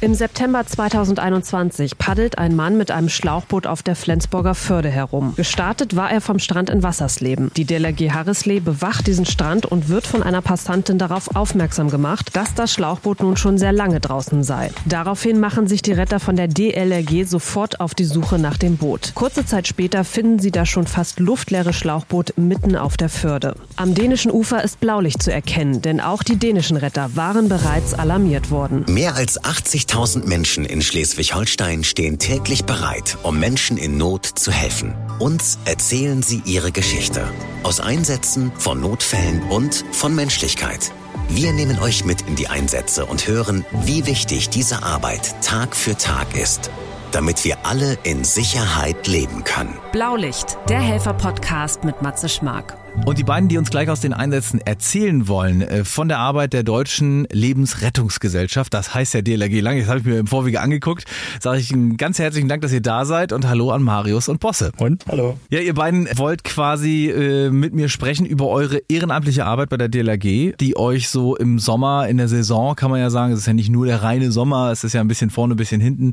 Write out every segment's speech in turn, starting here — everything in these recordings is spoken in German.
Im September 2021 paddelt ein Mann mit einem Schlauchboot auf der Flensburger Förde herum. Gestartet war er vom Strand in Wassersleben. Die DLRG Harrisley bewacht diesen Strand und wird von einer Passantin darauf aufmerksam gemacht, dass das Schlauchboot nun schon sehr lange draußen sei. Daraufhin machen sich die Retter von der DLRG sofort auf die Suche nach dem Boot. Kurze Zeit später finden sie das schon fast luftleere Schlauchboot mitten auf der Förde. Am dänischen Ufer ist Blaulicht zu erkennen, denn auch die dänischen Retter waren bereits alarmiert worden. Mehr als 80 80.000 Menschen in Schleswig-Holstein stehen täglich bereit, um Menschen in Not zu helfen. Uns erzählen sie ihre Geschichte. Aus Einsätzen, von Notfällen und von Menschlichkeit. Wir nehmen euch mit in die Einsätze und hören, wie wichtig diese Arbeit Tag für Tag ist damit wir alle in Sicherheit leben können. Blaulicht, der Helfer-Podcast mit Matze Schmark. Und die beiden, die uns gleich aus den Einsätzen erzählen wollen, äh, von der Arbeit der Deutschen Lebensrettungsgesellschaft, das heißt ja DLRG lang, jetzt habe ich mir im Vorwege angeguckt, sage ich einen ganz herzlichen Dank, dass ihr da seid und hallo an Marius und Bosse. Und hallo. Ja, ihr beiden wollt quasi äh, mit mir sprechen über eure ehrenamtliche Arbeit bei der DLRG, die euch so im Sommer, in der Saison, kann man ja sagen, es ist ja nicht nur der reine Sommer, es ist ja ein bisschen vorne, ein bisschen hinten.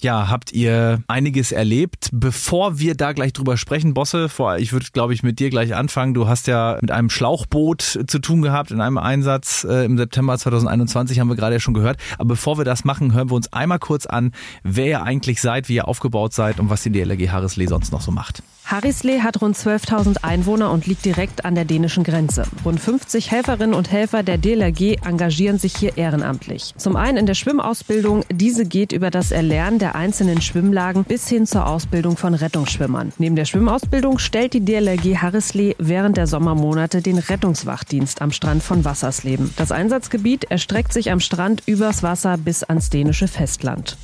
Ja, habt ihr einiges erlebt. Bevor wir da gleich drüber sprechen, Bosse, vor, ich würde, glaube ich, mit dir gleich anfangen. Du hast ja mit einem Schlauchboot zu tun gehabt in einem Einsatz äh, im September 2021, haben wir gerade ja schon gehört. Aber bevor wir das machen, hören wir uns einmal kurz an, wer ihr eigentlich seid, wie ihr aufgebaut seid und was die DLRG Harrisley sonst noch so macht. Harrisley hat rund 12.000 Einwohner und liegt direkt an der dänischen Grenze. Rund 50 Helferinnen und Helfer der DLRG engagieren sich hier ehrenamtlich. Zum einen in der Schwimmausbildung. Diese geht über das Erlernen der einzelnen Schwimmlagen bis hin zur Ausbildung von Rettungsschwimmern. Neben der Schwimmausbildung stellt die DLRG Harrisley während der Sommermonate den Rettungswachdienst am Strand von Wassersleben. Das Einsatzgebiet erstreckt sich am Strand übers Wasser bis ans dänische Festland.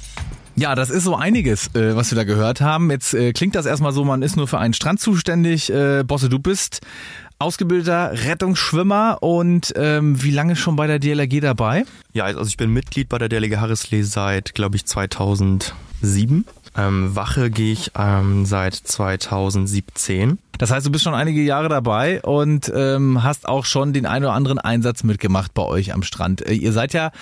Ja, das ist so einiges, äh, was wir da gehört haben. Jetzt äh, klingt das erstmal so, man ist nur für einen Strand zuständig. Äh, Bosse, du bist ausgebildeter Rettungsschwimmer und ähm, wie lange schon bei der DLRG dabei? Ja, also ich bin Mitglied bei der DLRG Harrisley seit, glaube ich, 2007. Ähm, Wache gehe ich ähm, seit 2017. Das heißt, du bist schon einige Jahre dabei und ähm, hast auch schon den einen oder anderen Einsatz mitgemacht bei euch am Strand. Äh, ihr seid ja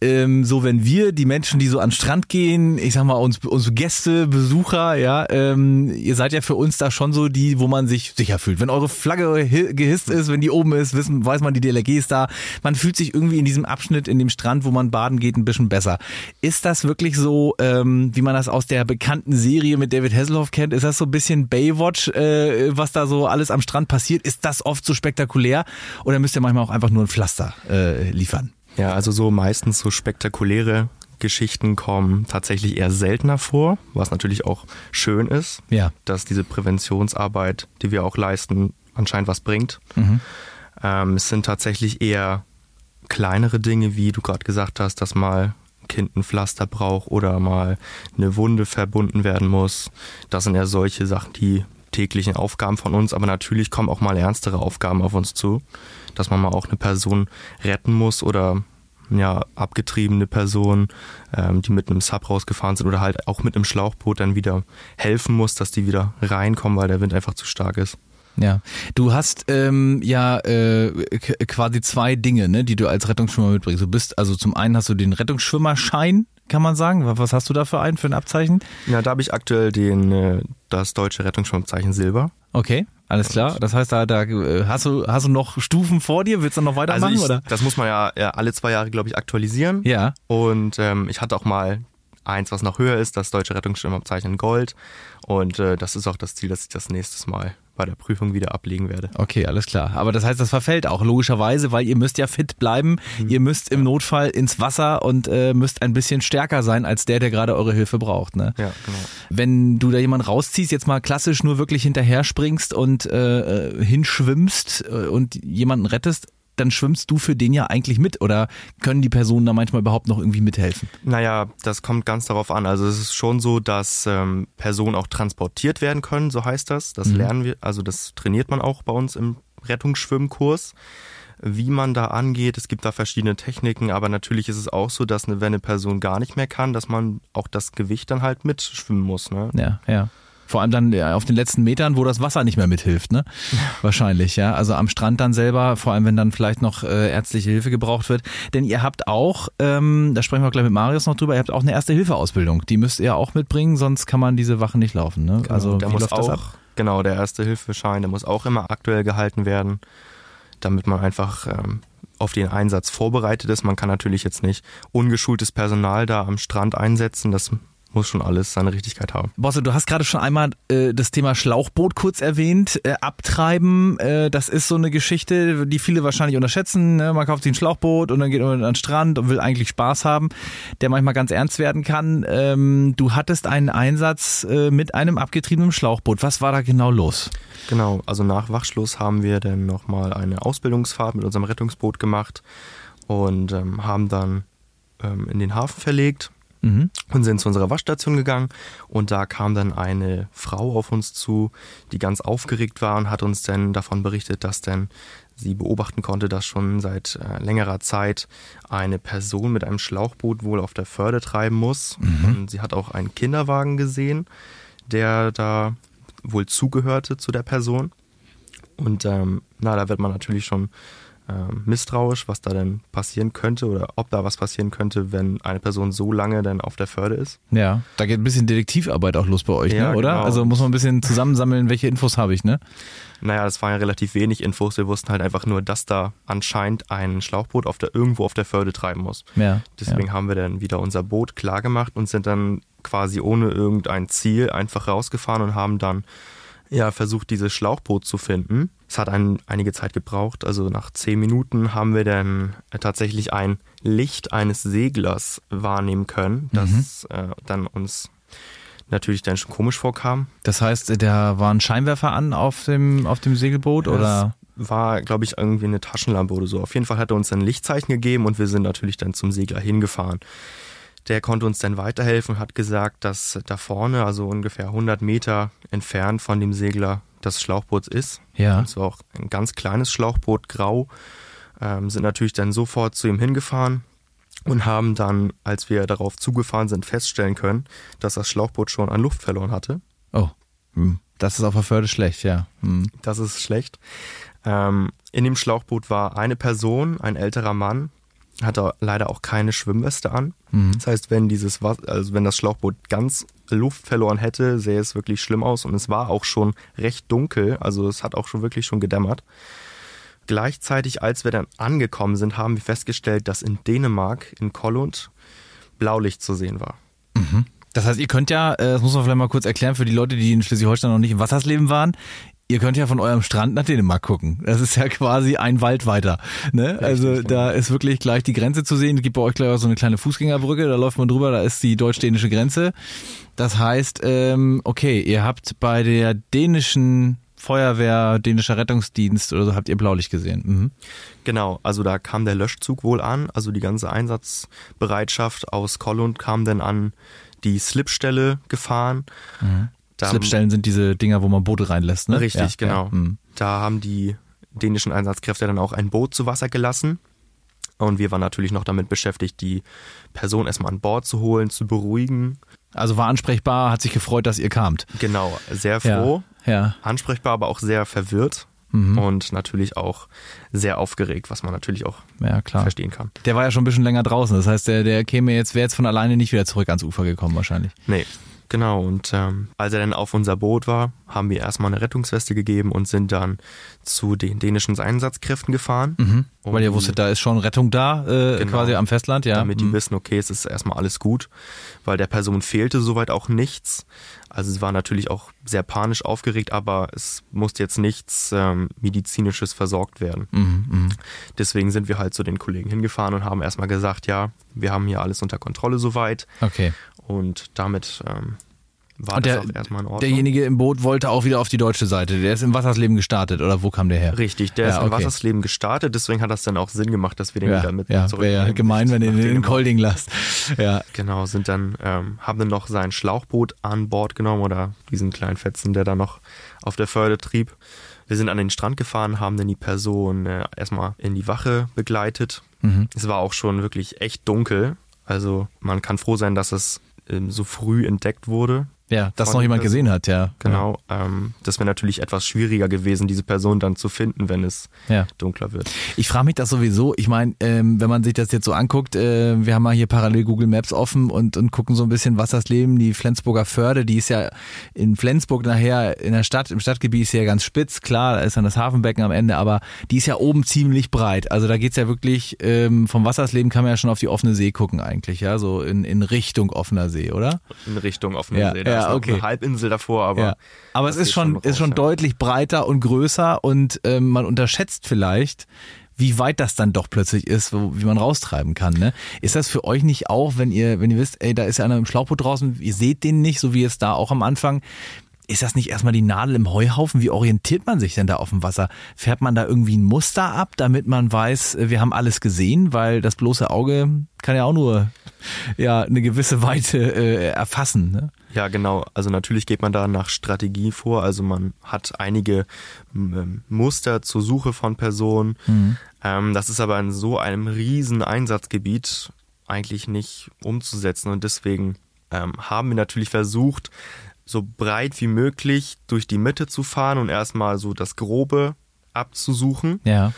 ähm, so wenn wir, die Menschen, die so an den Strand gehen, ich sag mal, uns, unsere Gäste, Besucher, ja, ähm, ihr seid ja für uns da schon so die, wo man sich sicher fühlt. Wenn eure Flagge gehisst ist, wenn die oben ist, wissen, weiß man, die DLRG ist da. Man fühlt sich irgendwie in diesem Abschnitt, in dem Strand, wo man baden geht, ein bisschen besser. Ist das wirklich so, ähm, wie man das aus der bekannten Serie mit David Hasselhoff kennt? Ist das so ein bisschen Baywatch, äh, was da so alles am Strand passiert? Ist das oft so spektakulär? Oder müsst ihr manchmal auch einfach nur ein Pflaster äh, liefern? Ja, also so meistens so spektakuläre Geschichten kommen tatsächlich eher seltener vor, was natürlich auch schön ist, ja. dass diese Präventionsarbeit, die wir auch leisten, anscheinend was bringt. Mhm. Ähm, es sind tatsächlich eher kleinere Dinge, wie du gerade gesagt hast, dass mal ein Kind ein Pflaster braucht oder mal eine Wunde verbunden werden muss. Das sind eher solche Sachen, die täglichen Aufgaben von uns, aber natürlich kommen auch mal ernstere Aufgaben auf uns zu, dass man mal auch eine Person retten muss oder ja, abgetriebene Person, ähm, die mit einem Sub rausgefahren sind oder halt auch mit einem Schlauchboot dann wieder helfen muss, dass die wieder reinkommen, weil der Wind einfach zu stark ist. Ja, du hast ähm, ja äh, quasi zwei Dinge, ne, die du als Rettungsschwimmer mitbringst. Du bist also zum einen hast du den Rettungsschwimmerschein, kann man sagen. Was hast du da für einen für ein Abzeichen? Ja, da habe ich aktuell den äh, das deutsche Rettungsschwimmzeichen Silber. Okay. Alles klar. Das heißt, da, da äh, hast du hast du noch Stufen vor dir? Willst du noch weitermachen also ich, oder? Das muss man ja, ja alle zwei Jahre, glaube ich, aktualisieren. Ja. Und ähm, ich hatte auch mal eins, was noch höher ist, das deutsche Rettungsschwimmabzeichen Gold. Und äh, das ist auch das Ziel, dass ich das nächstes Mal bei der Prüfung wieder ablegen werde. Okay, alles klar. Aber das heißt, das verfällt auch logischerweise, weil ihr müsst ja fit bleiben. Mhm. Ihr müsst im Notfall ins Wasser und äh, müsst ein bisschen stärker sein als der, der gerade eure Hilfe braucht. Ne? Ja, genau. Wenn du da jemanden rausziehst, jetzt mal klassisch nur wirklich hinterher springst und äh, äh hinschwimmst äh, und jemanden rettest, dann schwimmst du für den ja eigentlich mit oder können die Personen da manchmal überhaupt noch irgendwie mithelfen? Naja, das kommt ganz darauf an. Also es ist schon so, dass ähm, Personen auch transportiert werden können, so heißt das. Das mhm. lernen wir, also das trainiert man auch bei uns im Rettungsschwimmkurs wie man da angeht. Es gibt da verschiedene Techniken, aber natürlich ist es auch so, dass eine, wenn eine Person gar nicht mehr kann, dass man auch das Gewicht dann halt mitschwimmen muss. Ne? Ja, ja. Vor allem dann auf den letzten Metern, wo das Wasser nicht mehr mithilft, ne? Wahrscheinlich, ja. Also am Strand dann selber, vor allem wenn dann vielleicht noch äh, ärztliche Hilfe gebraucht wird. Denn ihr habt auch, ähm, da sprechen wir gleich mit Marius noch drüber, ihr habt auch eine Erste-Hilfe-Ausbildung. Die müsst ihr auch mitbringen, sonst kann man diese Wachen nicht laufen. Ne? Genau, also der wie muss läuft das auch, ab? genau, der Erste-Hilfe-Schein, der muss auch immer aktuell gehalten werden, damit man einfach ähm, auf den Einsatz vorbereitet ist. Man kann natürlich jetzt nicht ungeschultes Personal da am Strand einsetzen. Das muss schon alles seine Richtigkeit haben. Bosse, du hast gerade schon einmal äh, das Thema Schlauchboot kurz erwähnt. Äh, Abtreiben, äh, das ist so eine Geschichte, die viele wahrscheinlich unterschätzen. Ne? Man kauft sich ein Schlauchboot und dann geht man an den Strand und will eigentlich Spaß haben, der manchmal ganz ernst werden kann. Ähm, du hattest einen Einsatz äh, mit einem abgetriebenen Schlauchboot. Was war da genau los? Genau, also nach Wachschluss haben wir dann nochmal eine Ausbildungsfahrt mit unserem Rettungsboot gemacht und ähm, haben dann ähm, in den Hafen verlegt Mhm. und sind zu unserer Waschstation gegangen und da kam dann eine Frau auf uns zu, die ganz aufgeregt war und hat uns dann davon berichtet, dass denn sie beobachten konnte, dass schon seit äh, längerer Zeit eine Person mit einem Schlauchboot wohl auf der Förde treiben muss. Und sie hat auch einen Kinderwagen gesehen, der da wohl zugehörte zu der Person. Und ähm, na, da wird man natürlich schon misstrauisch, was da denn passieren könnte oder ob da was passieren könnte, wenn eine Person so lange dann auf der Förde ist. Ja, da geht ein bisschen Detektivarbeit auch los bei euch, Ja, ne? oder? genau. Also muss man ein bisschen zusammensammeln, welche Infos habe ich, ne? Naja, das waren ja relativ wenig Infos. Wir wussten halt einfach nur, dass da anscheinend ein Schlauchboot auf der, irgendwo auf der Förde treiben muss. Ja. Deswegen haben wir dann wieder unser Boot klar gemacht und sind dann quasi ohne irgendein Ziel einfach rausgefahren und haben dann ja versucht, dieses Schlauchboot zu finden. Es hat ein, einige Zeit gebraucht. Also nach zehn Minuten haben wir dann äh, tatsächlich ein Licht eines Seglers wahrnehmen können, das äh, dann uns natürlich dann schon komisch vorkam. Das heißt, da war ein Scheinwerfer an auf dem, auf dem Segelboot oder? Das war, glaube ich, irgendwie eine Taschenlampe oder so. Auf jeden Fall hat er uns ein Lichtzeichen gegeben und wir sind natürlich dann zum Segler hingefahren. Der konnte uns dann weiterhelfen und hat gesagt, dass da vorne, also ungefähr 100 Meter entfernt von dem Segler, das Schlauchboot ist. Ja. Das war auch ein ganz kleines Schlauchboot, grau. Ähm, sind natürlich dann sofort zu ihm hingefahren und haben dann, als wir darauf zugefahren sind, feststellen können, dass das Schlauchboot schon an Luft verloren hatte. Oh, hm. das ist auf der Förde schlecht, ja. Hm. Das ist schlecht. Ähm, in dem Schlauchboot war eine Person, ein älterer Mann, hatte leider auch keine Schwimmweste an. Das heißt, wenn dieses Was- also wenn das Schlauchboot ganz Luft verloren hätte, sähe es wirklich schlimm aus und es war auch schon recht dunkel, also es hat auch schon wirklich schon gedämmert. Gleichzeitig, als wir dann angekommen sind, haben wir festgestellt, dass in Dänemark, in Kollund, Blaulicht zu sehen war. Das heißt, ihr könnt ja, äh, das muss man vielleicht mal kurz erklären für die Leute, die in Schleswig-Holstein noch nicht im Wassersleben waren. Ihr könnt ja von eurem Strand nach Dänemark gucken. Das ist ja quasi ein Wald weiter. Ne? Also da ist wirklich gleich die Grenze zu sehen. Es gibt bei euch gleich auch so eine kleine Fußgängerbrücke, da läuft man drüber, da ist die deutsch-dänische Grenze. Das heißt, ähm, okay, ihr habt bei der dänischen Feuerwehr, dänischer Rettungsdienst oder so, habt ihr Blaulicht gesehen. Mhm. Genau, also da kam der Löschzug wohl an, also die ganze Einsatzbereitschaft aus Kollund kam dann an die Slipstelle gefahren. Da- Slipstellen sind diese Dinger, wo man Boote reinlässt, ne? Richtig, Ja, genau. Ja. Mhm. Da haben die dänischen Einsatzkräfte dann auch ein Boot zu Wasser gelassen. Und wir waren natürlich noch damit beschäftigt, die Person erstmal an Bord zu holen, zu beruhigen. Also war ansprechbar, hat sich gefreut, dass ihr kamt. Genau, sehr froh, Ja. ja. ansprechbar, aber auch sehr verwirrt Mhm. und natürlich auch sehr aufgeregt, was man natürlich auch Ja, klar. verstehen kann. Der war ja schon ein bisschen länger draußen. Das heißt, der, der käme jetzt, wäre jetzt von alleine nicht wieder zurück ans Ufer gekommen wahrscheinlich. Nee, genau. Und ähm, als er dann auf unser Boot war, haben wir erstmal eine Rettungsweste gegeben und sind dann zu den dänischen Einsatzkräften gefahren. Um Weil ihr die- wusstet, da ist schon Rettung da, äh, Genau. quasi am Festland, ja. damit die Mhm. wissen, okay, es ist erstmal alles gut, weil der Person fehlte soweit auch nichts. Also sie war natürlich auch sehr panisch aufgeregt, aber es musste jetzt nichts ähm, medizinisches versorgt werden. Mhm, Deswegen sind wir halt zu den Kollegen hingefahren und haben erstmal gesagt, ja, wir haben hier alles unter Kontrolle soweit Okay. und damit ähm, war Und das der, auch erstmal in Ordnung. derjenige im Boot wollte auch wieder auf die deutsche Seite. Der ist im Wassersleben gestartet oder wo kam der her? Richtig, der Ja, ist im okay. Wassersleben gestartet, deswegen hat das dann auch Sinn gemacht, dass wir den Ja, wieder mit ja zurück wäre ja gemein, wenn ihr den in Kolding lasst. Ja. Genau, sind dann, ähm, haben dann noch sein Schlauchboot an Bord genommen oder diesen kleinen Fetzen, der da noch auf der Förde trieb. Wir sind an den Strand gefahren, haben dann die Person äh, erstmal in die Wache begleitet. Es war auch schon wirklich echt dunkel. Also man kann froh sein, dass es ähm, so früh entdeckt wurde. Ja, das von noch jemand gesehen hat, ja. Genau. Ähm, das wäre natürlich etwas schwieriger gewesen, diese Person dann zu finden, wenn es Ja. dunkler wird. Ich frage mich das sowieso. Ich meine, ähm, wenn man sich das jetzt so anguckt, äh, wir haben mal hier parallel Google Maps offen und, und gucken so ein bisschen, was das Leben, die Flensburger Förde, die ist ja in Flensburg nachher in der Stadt, im Stadtgebiet ist sie ja ganz spitz, klar, da ist dann das Hafenbecken am Ende, aber die ist ja oben ziemlich breit. Also da geht's ja wirklich, ähm, vom Wassersleben kann man ja schon auf die offene See gucken eigentlich, ja, so in, in Richtung offener See, oder? In Richtung offene Ja, See. Da ja, okay. eine Halbinsel davor, aber. ja. Aber es ist schon, raus, ist schon ja. deutlich breiter und größer und ähm, man unterschätzt vielleicht, wie weit das dann doch plötzlich ist, wo, wie man raustreiben kann. Ne? Ist das für euch nicht auch, wenn ihr, wenn ihr wisst, ey, da ist ja einer im Schlauchboot draußen, ihr seht den nicht, so wie es da auch am Anfang. Ist das nicht erstmal die Nadel im Heuhaufen? Wie orientiert man sich denn da auf dem Wasser? Fährt man da irgendwie ein Muster ab, damit man weiß, wir haben alles gesehen? Weil das bloße Auge kann ja auch nur ja eine gewisse Weite äh, erfassen. Ne? Ja, genau. Also natürlich geht man da nach Strategie vor. Also man hat einige ähm, Muster zur Suche von Personen. Ähm, das ist aber in so einem riesen Einsatzgebiet eigentlich nicht umzusetzen. Und deswegen ähm, haben wir natürlich versucht, so breit wie möglich durch die Mitte zu fahren und erstmal so das Grobe abzusuchen. Ja.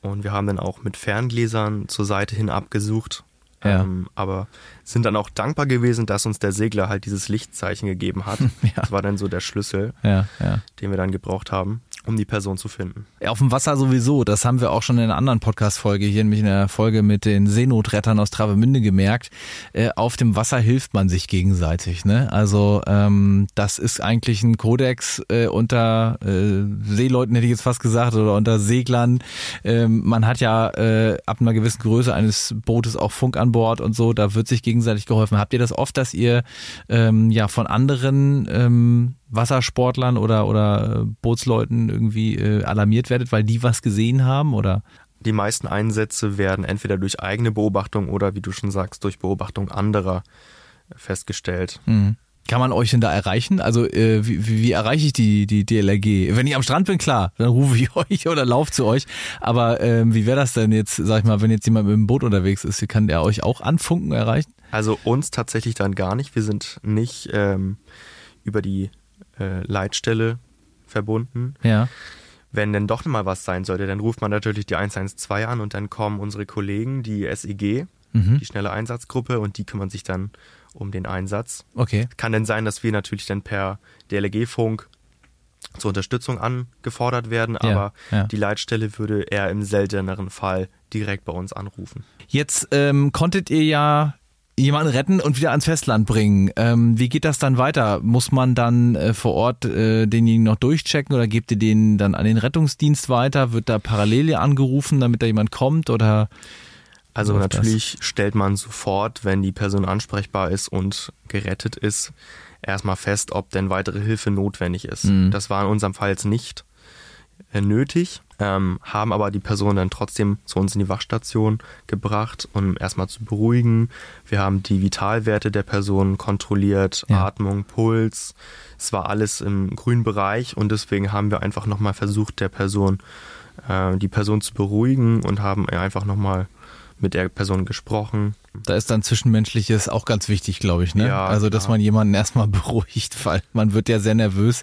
Und wir haben dann auch mit Ferngläsern zur Seite hin abgesucht. Ja. Ähm, aber sind dann auch dankbar gewesen, dass uns der Segler halt dieses Lichtzeichen gegeben hat. Ja. Das war dann so der Schlüssel, Ja, den wir dann gebraucht haben, um die Person zu finden. Auf dem Wasser sowieso, das haben wir auch schon in einer anderen Podcast-Folge, hier nämlich in der Folge mit den Seenotrettern aus Travemünde gemerkt. Äh, auf dem Wasser hilft man sich gegenseitig. Ne? Also ähm, das ist eigentlich ein Kodex äh, unter äh, Seeleuten, hätte ich jetzt fast gesagt, oder unter Seglern. Ähm, man hat ja äh, ab einer gewissen Größe eines Bootes auch Funk an Bord und so, da wird sich gegenseitig geholfen. Habt ihr das oft, dass ihr ähm, ja von anderen ähm, Wassersportlern oder, oder äh, Bootsleuten irgendwie äh, alarmiert werdet, weil die was gesehen haben oder? Die meisten Einsätze werden entweder durch eigene Beobachtung oder, wie du schon sagst, durch Beobachtung anderer festgestellt. Mhm. Kann man euch denn da erreichen? Also äh, wie, wie, wie erreiche ich die, die DLRG? Wenn ich am Strand bin, klar, dann rufe ich euch oder laufe zu euch. Aber ähm, wie wäre das denn jetzt, sag ich mal, wenn jetzt jemand mit dem Boot unterwegs ist, kann der euch auch anfunken erreichen? Also uns tatsächlich dann gar nicht. Wir sind nicht ähm, über die äh, Leitstelle verbunden. Ja. Wenn denn doch mal was sein sollte, dann ruft man natürlich die 112 an und dann kommen unsere Kollegen, die SEG, Mhm. die schnelle Einsatzgruppe und die kümmern sich dann um den Einsatz. Okay. Kann denn sein, dass wir natürlich dann per DLG-Funk zur Unterstützung angefordert werden, Ja, aber ja. die Leitstelle würde eher im selteneren Fall direkt bei uns anrufen. Jetzt ähm, konntet ihr ja jemanden retten und wieder ans Festland bringen. Ähm, wie geht das dann weiter? Muss man dann äh, vor Ort äh, denjenigen noch durchchecken oder gebt ihr den dann an den Rettungsdienst weiter? Wird da parallel angerufen, damit da jemand kommt oder? Also läuft das? natürlich stellt man sofort, wenn die Person ansprechbar ist und gerettet ist, erstmal fest, ob denn weitere Hilfe notwendig ist. Mhm. Das war in unserem Fall jetzt nicht nötig, ähm, haben aber die Person dann trotzdem zu uns in die Wachstation gebracht, um erstmal zu beruhigen. Wir haben die Vitalwerte der Person kontrolliert, Ja. Atmung, Puls. Es war alles im grünen Bereich und deswegen haben wir einfach nochmal versucht, der Person, äh, die Person zu beruhigen und haben einfach nochmal mit der Person gesprochen. Da ist dann Zwischenmenschliches auch ganz wichtig, glaube ich. Ne? Ja, also, dass klar. man jemanden erstmal beruhigt, weil man wird ja sehr nervös,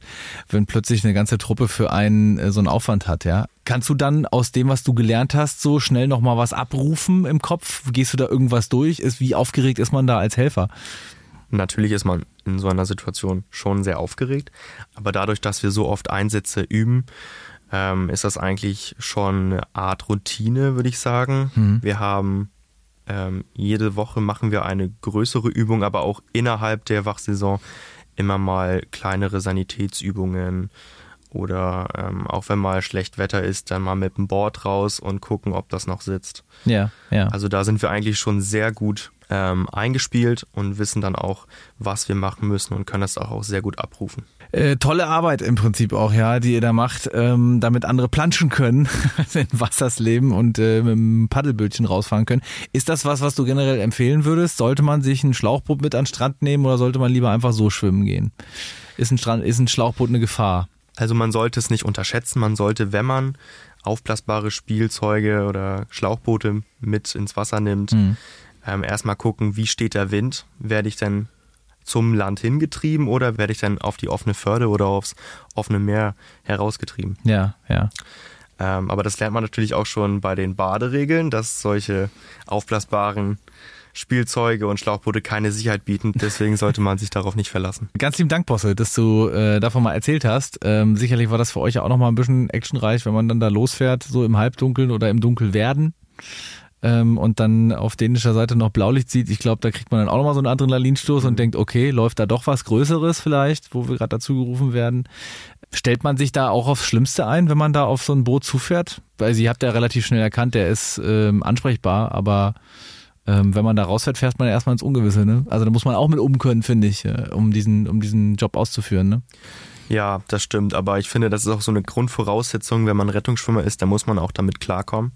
wenn plötzlich eine ganze Truppe für einen äh, so einen Aufwand hat. Ja, Kannst du dann aus dem, was du gelernt hast, so schnell nochmal was abrufen im Kopf? Gehst du da irgendwas durch? Ist, wie aufgeregt ist man da als Helfer? Natürlich ist man in so einer Situation schon sehr aufgeregt, aber dadurch, dass wir so oft Einsätze üben, ähm, ist das eigentlich schon eine Art Routine, würde ich sagen. Wir haben ähm, jede Woche machen wir eine größere Übung, aber auch innerhalb der Wachsaison immer mal kleinere Sanitätsübungen oder ähm, auch wenn mal schlecht Wetter ist, dann mal mit dem Board raus und gucken, ob das noch sitzt. Ja, ja. Also da sind wir eigentlich schon sehr gut ähm, eingespielt und wissen dann auch, was wir machen müssen und können das auch, auch sehr gut abrufen. Äh, tolle Arbeit im Prinzip auch, ja, die ihr da macht, ähm, damit andere planschen können, in Wassers leben und äh, mit dem Paddelbötchen rausfahren können. Ist das was, was du generell empfehlen würdest? Sollte man sich ein Schlauchboot mit an den Strand nehmen oder sollte man lieber einfach so schwimmen gehen? Ist ein, Strand, ist ein Schlauchboot eine Gefahr? Also man sollte es nicht unterschätzen. Man sollte, wenn man aufblasbare Spielzeuge oder Schlauchboote mit ins Wasser nimmt, ähm, erstmal gucken, wie steht der Wind? Werde ich denn zum Land hingetrieben oder werde ich dann auf die offene Förde oder aufs offene Meer herausgetrieben? Ja, ja. Ähm, aber das lernt man natürlich auch schon bei den Baderegeln, dass solche aufblasbaren Spielzeuge und Schlauchboote keine Sicherheit bieten. Deswegen sollte man sich darauf nicht verlassen. Ganz lieben Dank, Bosse, dass du äh, davon mal erzählt hast. Ähm, sicherlich war das für euch ja auch nochmal ein bisschen actionreich, wenn man dann da losfährt, so im Halbdunkeln oder im Dunkelwerden ähm, und dann auf dänischer Seite noch Blaulicht sieht. Ich glaube, da kriegt man dann auch nochmal so einen Adrenalinstoß mhm. und denkt, okay, läuft da doch was Größeres vielleicht, wo wir gerade dazu gerufen werden. Stellt man sich da auch aufs Schlimmste ein, wenn man da auf so ein Boot zufährt? Weil Sie habt ja relativ schnell erkannt, der ist ähm, ansprechbar, aber ähm, wenn man da rausfährt, fährt man erstmal ins Ungewisse. Ne? Also da muss man auch mit um können, finde ich, äh, um, diesen, um diesen Job auszuführen. Ne? Ja, das stimmt. Aber ich finde, das ist auch so eine Grundvoraussetzung, wenn man Rettungsschwimmer ist, da muss man auch damit klarkommen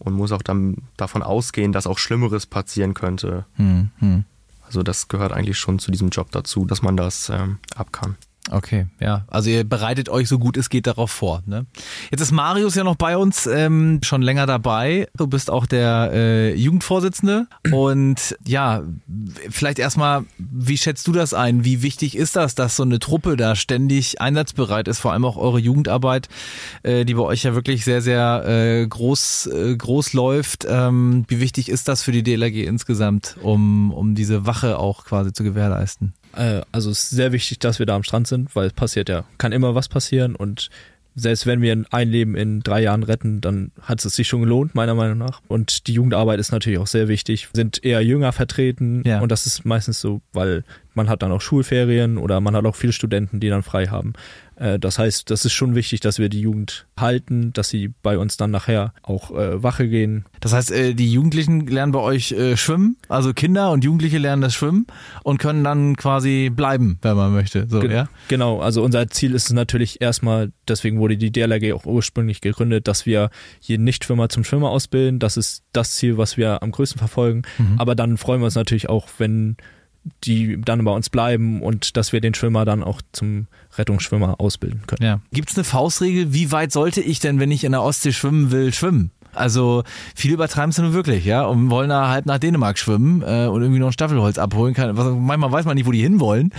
und muss auch dann davon ausgehen, dass auch Schlimmeres passieren könnte. Hm, hm. Also das gehört eigentlich schon zu diesem Job dazu, dass man das ähm, ab kann. Okay, ja. Also ihr bereitet euch so gut es geht darauf vor. Ne? Jetzt ist Marius ja noch bei uns, ähm, schon länger dabei. Du bist auch der äh, Jugendvorsitzende. Und ja, vielleicht erstmal, wie schätzt du das ein? Wie wichtig ist das, dass so eine Truppe da ständig einsatzbereit ist? Vor allem auch eure Jugendarbeit, äh, die bei euch ja wirklich sehr, sehr äh, groß, äh, groß läuft. Ähm, wie wichtig ist das für die DLRG insgesamt, um, um diese Wache auch quasi zu gewährleisten? Äh, also es ist sehr wichtig, dass wir da am Strand sind, weil es passiert ja, kann immer was passieren und selbst wenn wir ein Leben in drei Jahren retten, dann hat es sich schon gelohnt, meiner Meinung nach. Und die Jugendarbeit ist natürlich auch sehr wichtig. Sind eher jünger vertreten ja. und das ist meistens so, weil man hat dann auch Schulferien oder man hat auch viele Studenten, die dann frei haben. Äh, das heißt, das ist schon wichtig, dass wir die Jugend halten, dass sie bei uns dann nachher auch äh, Wache gehen. Das heißt, äh, die Jugendlichen lernen bei euch äh, schwimmen, also Kinder und Jugendliche lernen das Schwimmen und können dann quasi bleiben, wenn man möchte. So, Ge ja? Genau, also unser Ziel ist es natürlich erstmal, deswegen wurde die DLRG auch ursprünglich gegründet, dass wir jeden Nichtschwimmer zum Schwimmer ausbilden. Das ist das Ziel, was wir am größten verfolgen. Mhm. Aber dann freuen wir uns natürlich auch, wenn die dann bei uns bleiben und dass wir den Schwimmer dann auch zum Rettungsschwimmer ausbilden können. Ja. Gibt es eine Faustregel, wie weit sollte ich denn, wenn ich in der Ostsee schwimmen will, schwimmen? Also viele übertreiben es nur wirklich, ja, und wollen da halb nach Dänemark schwimmen äh, und irgendwie noch ein Staffelholz abholen. Kann, was, manchmal weiß man nicht, wo die hinwollen.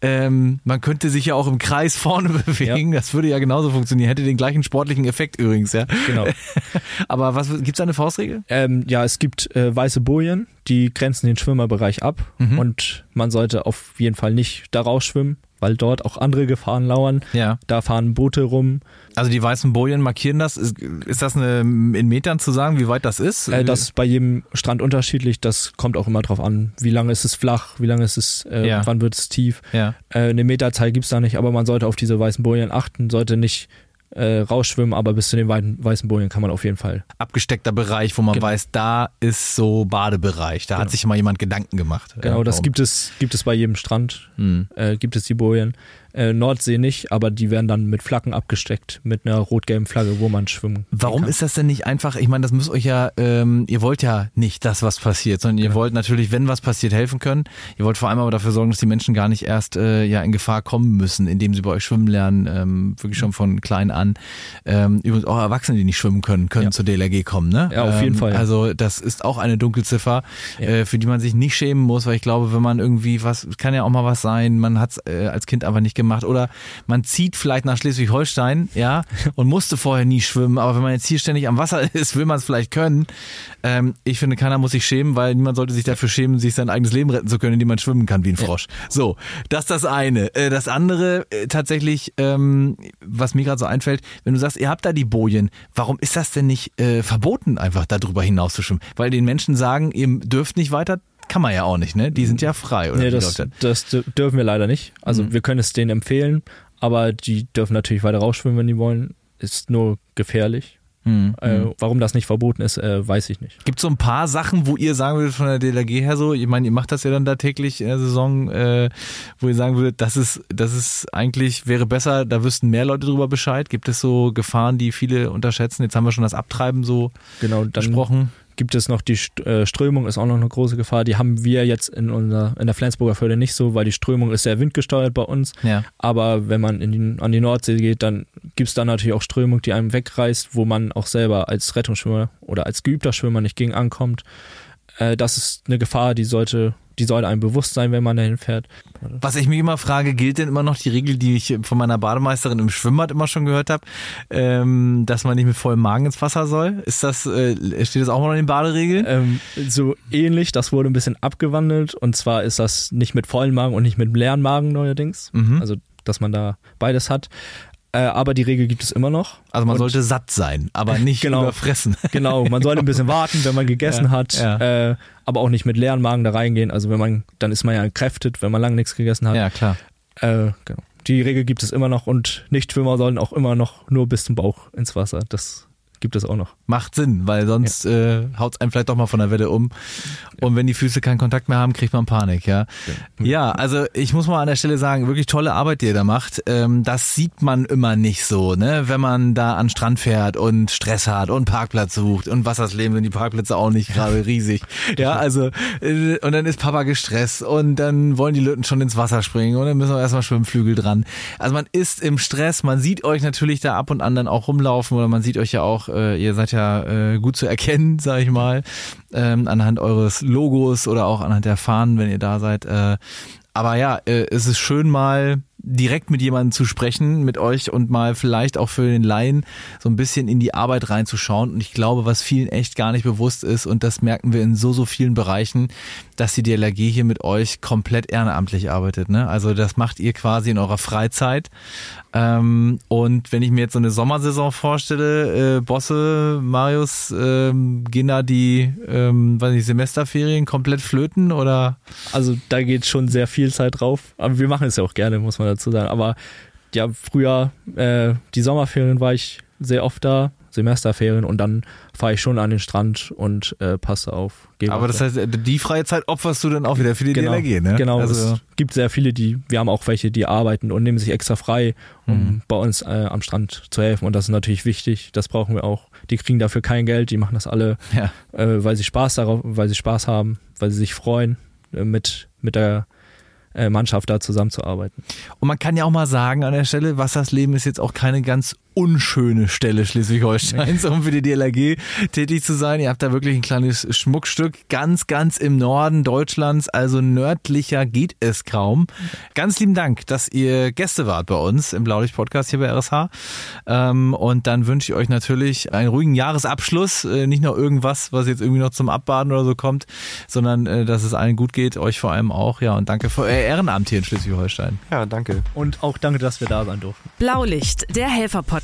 Ähm, man könnte sich ja auch im Kreis vorne bewegen. Ja. Das würde ja genauso funktionieren. Hätte den gleichen sportlichen Effekt übrigens, ja. Genau. Aber was gibt's da eine Faustregel? Ähm, ja, es gibt äh, weiße Bojen, die grenzen den Schwimmerbereich ab mhm. und man sollte auf jeden Fall nicht da rausschwimmen weil dort auch andere Gefahren lauern. Ja. Da fahren Boote rum. Also die weißen Bojen markieren das. Ist, ist das eine, in Metern zu sagen, wie weit das ist? Äh, das ist bei jedem Strand unterschiedlich. Das kommt auch immer drauf an. Wie lange ist es flach? Wie lange ist es, äh, ja. wann wird es tief? Ja. Äh, eine Meterzahl gibt's da nicht, aber man sollte auf diese weißen Bojen achten, sollte nicht äh, rausschwimmen, aber bis zu den weißen Bojen kann man auf jeden Fall. Abgesteckter Bereich, wo man genau. weiß, da ist so Badebereich. Da genau. hat sich mal jemand Gedanken gemacht. Genau, ja, das gibt es, gibt es bei jedem Strand, hm. äh, gibt es die Bojen. Äh, Nordsee nicht, aber die werden dann mit Flaggen abgesteckt, mit einer rot-gelben Flagge, wo man schwimmen Warum kann. ist das denn nicht einfach, ich meine, das müsst euch ja, ähm, ihr wollt ja nicht, dass was passiert, sondern ihr genau. wollt natürlich, wenn was passiert, helfen können. Ihr wollt vor allem aber dafür sorgen, dass die Menschen gar nicht erst äh, ja in Gefahr kommen müssen, indem sie bei euch schwimmen lernen, ähm, wirklich schon von klein an. Ähm, übrigens auch Erwachsene, die nicht schwimmen können, können ja. zur DLRG kommen, ne? Ja, auf jeden ähm, Fall. Ja. Also das ist auch eine Dunkelziffer, äh, für die man sich nicht schämen muss, weil ich glaube, wenn man irgendwie was, kann ja auch mal was sein, man hat es äh, als Kind aber nicht gemacht oder man zieht vielleicht nach Schleswig-Holstein, ja, und musste vorher nie schwimmen, aber wenn man jetzt hier ständig am Wasser ist, will man es vielleicht können. Ähm, ich finde, keiner muss sich schämen, weil niemand sollte sich dafür schämen, sich sein eigenes Leben retten zu können, indem man schwimmen kann wie ein Frosch. So, das ist das eine. Äh, das andere äh, tatsächlich, ähm, was mir gerade so einfällt, wenn du sagst, ihr habt da die Bojen, warum ist das denn nicht äh, verboten, einfach darüber hinaus zu schwimmen? Weil den Menschen sagen, ihr dürft nicht weiter kann man ja auch nicht, ne? Die sind ja frei, oder? Nee, das, das dürfen wir leider nicht. Also mhm. wir können es denen empfehlen, aber die dürfen natürlich weiter rausschwimmen, wenn die wollen. Ist nur gefährlich. Hm, äh, hm. warum das nicht verboten ist, äh, weiß ich nicht. Gibt es so ein paar Sachen, wo ihr sagen würdet von der DLRG her so, ich meine, ihr macht das ja dann da täglich in der Saison, äh, wo ihr sagen würdet, das ist, das ist eigentlich, wäre besser, da wüssten mehr Leute drüber Bescheid. Gibt es so Gefahren, die viele unterschätzen? Jetzt haben wir schon das Abtreiben so genau, dann, besprochen gibt es noch die äh, Strömung, ist auch noch eine große Gefahr. Die haben wir jetzt in, unser, in der Flensburger Förde nicht so, weil die Strömung ist sehr windgesteuert bei uns. Ja. Aber wenn man in die, an die Nordsee geht, dann gibt es da natürlich auch Strömung, die einem wegreißt, wo man auch selber als Rettungsschwimmer oder als geübter Schwimmer nicht gegen ankommt. Äh, das ist eine Gefahr, die sollte die soll einem bewusst sein, wenn man dahin fährt. Was ich mich immer frage, gilt denn immer noch die Regel, die ich von meiner Bademeisterin im Schwimmbad immer schon gehört habe, ähm, dass man nicht mit vollem Magen ins Wasser soll? Ist das, äh, steht das auch mal in den Baderegeln? Ähm, so ähnlich, das wurde ein bisschen abgewandelt und zwar ist das nicht mit vollem Magen und nicht mit leeren Magen neuerdings. Mhm. Also dass man da beides hat. Äh, aber die Regel gibt es immer noch. Also man und sollte satt sein, aber nicht genau, überfressen. Genau, man sollte ein bisschen warten, wenn man gegessen ja, hat, ja. Äh, aber auch nicht mit leeren Magen da reingehen. Also wenn man, dann ist man ja entkräftet, wenn man lange nichts gegessen hat. Ja, klar. Äh, genau. Die Regel gibt es immer noch und Nichtschwimmer sollen auch immer noch nur bis zum Bauch ins Wasser. Das gibt es auch noch. Macht Sinn, weil sonst ja. äh, haut es einen vielleicht doch mal von der Welle um. Ja. Und wenn die Füße keinen Kontakt mehr haben, kriegt man Panik, ja. ja. Ja, also ich muss mal an der Stelle sagen, wirklich tolle Arbeit, die ihr da macht. Ähm, das sieht man immer nicht so, ne? Wenn man da an Strand fährt und Stress hat und Parkplatz sucht und Wassersleben sind die Parkplätze auch nicht gerade riesig. Ja, also äh, und dann ist Papa gestresst und dann wollen die Lütten schon ins Wasser springen und dann müssen wir erstmal Schwimmflügel dran. Also man ist im Stress, man sieht euch natürlich da ab und an dann auch rumlaufen oder man sieht euch ja auch äh, ihr seid ja äh, gut zu erkennen, sag ich mal, ähm, anhand eures Logos oder auch anhand der Fahnen, wenn ihr da seid. Äh, aber ja, äh, es ist schön mal direkt mit jemandem zu sprechen, mit euch und mal vielleicht auch für den Laien so ein bisschen in die Arbeit reinzuschauen. Und ich glaube, was vielen echt gar nicht bewusst ist, und das merken wir in so, so vielen Bereichen, dass die DLRG hier mit euch komplett ehrenamtlich arbeitet. Ne? Also das macht ihr quasi in eurer Freizeit. Ähm, und wenn ich mir jetzt so eine Sommersaison vorstelle, äh, Bosse, Marius, ähm, gehen da die, ähm, weiß nicht, Semesterferien komplett flöten oder? Also da geht schon sehr viel Zeit drauf. Aber wir machen es ja auch gerne, muss man dazu sagen. Aber ja, früher, äh, die Sommerferien war ich sehr oft da, Semesterferien und dann fahre ich schon an den Strand und äh, passe auf. Aber das heißt, die freie Zeit opferst du dann auch wieder für die genau, DLRG, ne? Genau, also. es gibt sehr viele, die, wir haben auch welche, die arbeiten und nehmen sich extra frei, um mhm. bei uns äh, am Strand zu helfen und das ist natürlich wichtig, das brauchen wir auch. Die kriegen dafür kein Geld, die machen das alle, ja. äh, weil sie Spaß darauf, weil sie Spaß haben, weil sie sich freuen äh, mit, mit der äh, Mannschaft da zusammenzuarbeiten. Und man kann ja auch mal sagen an der Stelle, Wassersleben ist jetzt auch keine ganz unschöne Stelle Schleswig-Holsteins, um für die DLRG tätig zu sein. Ihr habt da wirklich ein kleines Schmuckstück ganz, ganz im Norden Deutschlands, also nördlicher geht es kaum. Ganz lieben Dank, dass ihr Gäste wart bei uns im Blaulicht-Podcast hier bei RSH. Ähm, und dann wünsche ich euch natürlich einen ruhigen Jahresabschluss, äh, nicht nur irgendwas, was jetzt irgendwie noch zum Abbaden oder so kommt, sondern äh, dass es allen gut geht, euch vor allem auch. Ja, und danke für euer Ehrenamt hier in Schleswig-Holstein. Ja, danke. Und auch danke, dass wir da sein durften. Blaulicht, der Helfer-Podcast